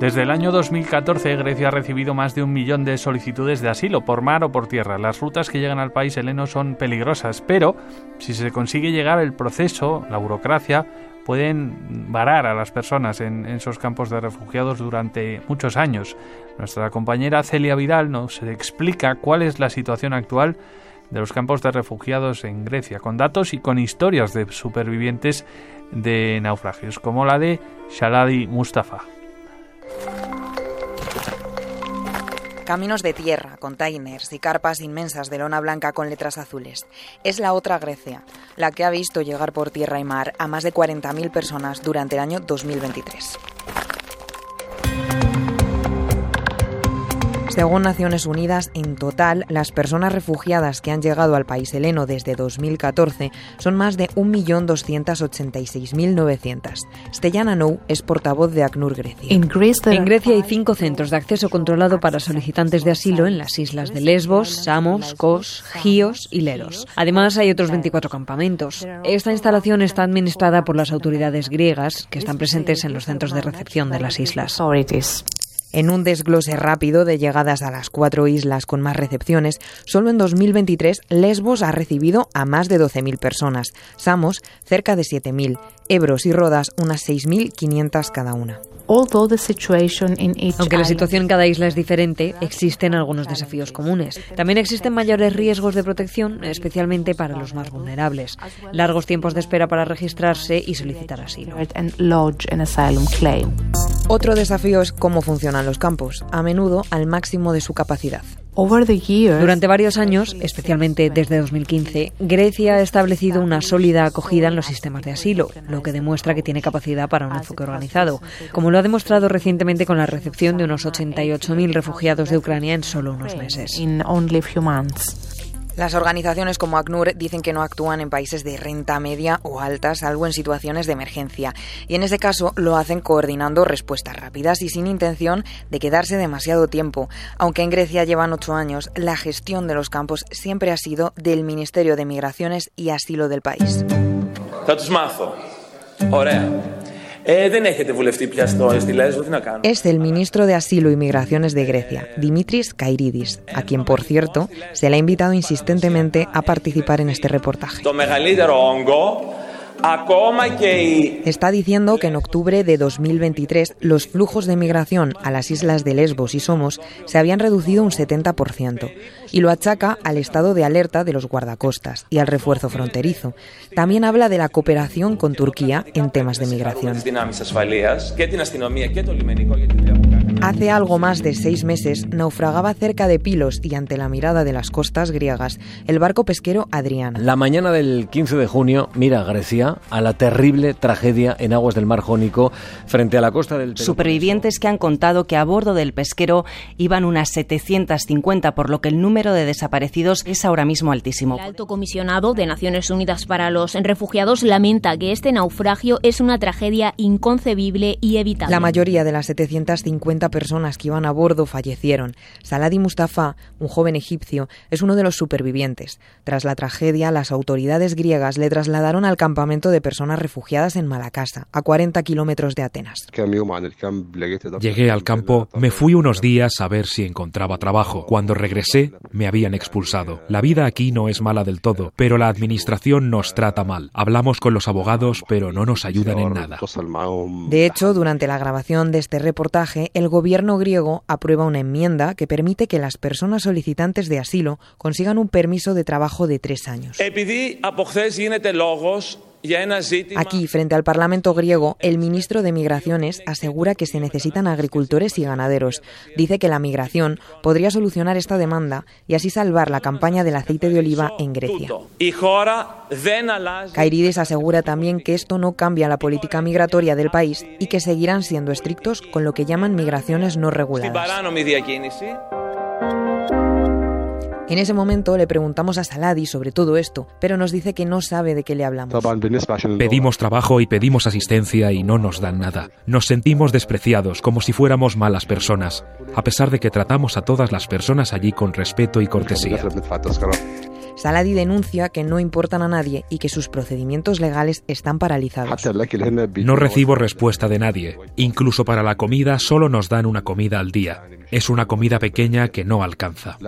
Desde el año 2014, Grecia ha recibido más de un millón de solicitudes de asilo por mar o por tierra. Las rutas que llegan al país heleno son peligrosas, pero si se consigue llegar el proceso, la burocracia, pueden varar a las personas en, esos campos de refugiados durante muchos años. Nuestra compañera Celia Vidal nos explica cuál es la situación actual de los campos de refugiados en Grecia, con datos y con historias de supervivientes de naufragios, como la de Shaladi Mustafa. Caminos de tierra, containers y carpas inmensas de lona blanca con letras azules. Es la otra Grecia, la que ha visto llegar por tierra y mar a más de 40.000 personas durante el año 2023. Según Naciones Unidas, en total, las personas refugiadas que han llegado al país heleno desde 2014 son más de 1.286.900. Stellana Nou es portavoz de ACNUR Grecia. En Grecia hay cinco centros de acceso controlado para solicitantes de asilo en las islas de Lesbos, Samos, Kos, Gios y Leros. Además, hay otros 24 campamentos. Esta instalación está administrada por las autoridades griegas que están presentes en los centros de recepción de las islas. En un desglose rápido de llegadas a las cuatro islas con más recepciones, solo en 2023 Lesbos ha recibido a más de 12.000 personas, Samos cerca de 7.000, Ebros y Rodas unas 6.500 cada una. Aunque la situación en cada isla es diferente, existen algunos desafíos comunes. También existen mayores riesgos de protección, especialmente para los más vulnerables. Largos tiempos de espera para registrarse y solicitar asilo. Otro desafío es cómo funcionan los campos, a menudo al máximo de su capacidad. Durante varios años, especialmente desde 2015, Grecia ha establecido una sólida acogida en los sistemas de asilo, lo que demuestra que tiene capacidad para un enfoque organizado, como lo ha demostrado recientemente con la recepción de unos 88.000 refugiados de Ucrania en solo unos meses. Las organizaciones como ACNUR dicen que no actúan en países de renta media o alta, salvo en situaciones de emergencia, y en ese caso lo hacen coordinando respuestas rápidas y sin intención de quedarse demasiado tiempo. Aunque en Grecia llevan ocho años, la gestión de los campos siempre ha sido del Ministerio de Migraciones y Asilo del país. Es el ministro de Asilo y Migraciones de Grecia, Dimitris Kairidis, a quien, por cierto, se le ha invitado insistentemente a participar en este reportaje. Está diciendo que en octubre de 2023 los flujos de migración a las islas de Lesbos y Somos se habían reducido un 70% y lo achaca al estado de alerta de los guardacostas y al refuerzo fronterizo. También habla de la cooperación con Turquía en temas de migración. Hace algo más de seis meses naufragaba cerca de Pilos y ante la mirada de las costas griegas el barco pesquero Adrián. La mañana del 15 de junio mira Grecia a la terrible tragedia en aguas del mar Jónico frente a la costa del Supervivientes que han contado que a bordo del pesquero iban unas 750, por lo que el número de desaparecidos es ahora mismo altísimo. El alto comisionado de Naciones Unidas para los Refugiados lamenta que este naufragio es una tragedia inconcebible y evitable. La mayoría de las 750 personas que iban a bordo fallecieron. Saladi Mustafa, un joven egipcio, es uno de los supervivientes. Tras la tragedia, las autoridades griegas le trasladaron al campamento de personas refugiadas en Malacasa, a 40 kilómetros de Atenas. Llegué al campo, me fui unos días a ver si encontraba trabajo. Cuando regresé, me habían expulsado. La vida aquí no es mala del todo, pero la administración nos trata mal. Hablamos con los abogados, pero no nos ayudan en nada. De hecho, durante la grabación de este reportaje, el gobierno griego aprueba una enmienda que permite que las personas solicitantes de asilo consigan un permiso de trabajo de tres años. Aquí, frente al Parlamento griego, el ministro de Migraciones asegura que se necesitan agricultores y ganaderos. Dice que la migración podría solucionar esta demanda y así salvar la campaña del aceite de oliva en Grecia. Kairides asegura también que esto no cambia la política migratoria del país y que seguirán siendo estrictos con lo que llaman migraciones no reguladas. En ese momento le preguntamos a Saladi sobre todo esto, pero nos dice que no sabe de qué le hablamos. Pedimos trabajo y pedimos asistencia y no nos dan nada. Nos sentimos despreciados, como si fuéramos malas personas, a pesar de que tratamos a todas las personas allí con respeto y cortesía. Saladi denuncia que no importan a nadie y que sus procedimientos legales están paralizados. No recibo respuesta de nadie. Incluso para la comida solo nos dan una comida al día. Es una comida pequeña que no alcanza.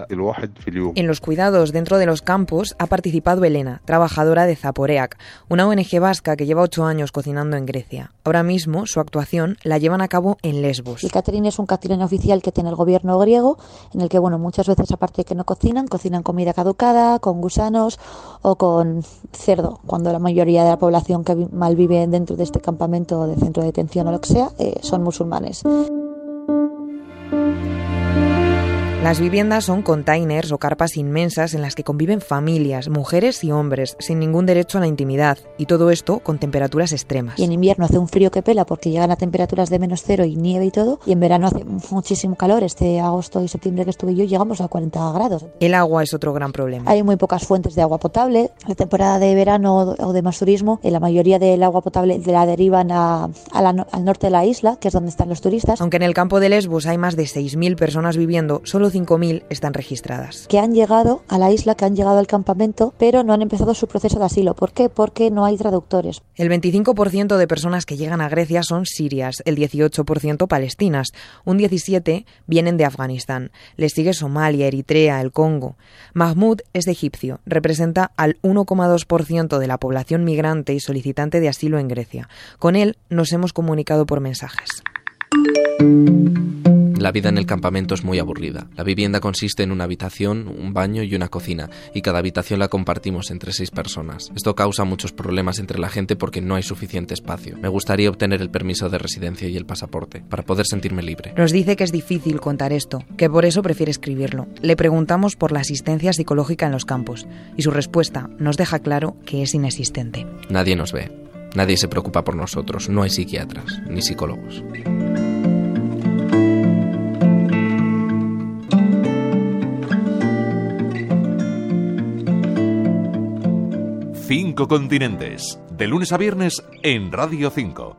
En los cuidados dentro de los campos ha participado Elena, trabajadora de Zaporeac, una ONG vasca que lleva ocho años cocinando en Grecia. Ahora mismo su actuación la llevan a cabo en Lesbos. El catering es un catering oficial que tiene el gobierno griego, en el que bueno muchas veces aparte de que no cocinan, cocinan comida caducada, con gusanos o con cerdo, cuando la mayoría de la población que malvive dentro de este campamento de centro de detención o lo que sea eh, son musulmanes. Las viviendas son containers o carpas inmensas en las que conviven familias, mujeres y hombres, sin ningún derecho a la intimidad, y todo esto con temperaturas extremas. Y en invierno hace un frío que pela porque llegan a temperaturas de menos cero y nieve y todo, y en verano hace muchísimo calor. Este agosto y septiembre que estuve yo llegamos a 40 grados. El agua es otro gran problema. Hay muy pocas fuentes de agua potable. La temporada de verano o de más turismo, eh, la mayoría del agua potable la derivan a, al norte de la isla, que es donde están los turistas. Aunque en el campo de Lesbos hay más de 6.000 personas viviendo, solo 5.000 están registradas. Que han llegado a la isla, que han llegado al campamento, pero no han empezado su proceso de asilo. ¿Por qué? Porque no hay traductores. El 25% de personas que llegan a Grecia son sirias, el 18% palestinas, un 17% vienen de Afganistán. Les sigue Somalia, Eritrea, el Congo. Mahmoud es egipcio, representa al 1,2% de la población migrante y solicitante de asilo en Grecia. Con él nos hemos comunicado por mensajes. La vida en el campamento es muy aburrida. La vivienda consiste en una habitación, un baño y una cocina, y cada habitación la compartimos entre seis personas. Esto causa muchos problemas entre la gente porque no hay suficiente espacio. Me gustaría obtener el permiso de residencia y el pasaporte, para poder sentirme libre. Nos dice que es difícil contar esto, que por eso prefiere escribirlo. Le preguntamos por la asistencia psicológica en los campos, y su respuesta nos deja claro que es inexistente. Nadie nos ve. Nadie se preocupa por nosotros. No hay psiquiatras, ni psicólogos. Cinco continentes, de lunes a viernes en Radio 5.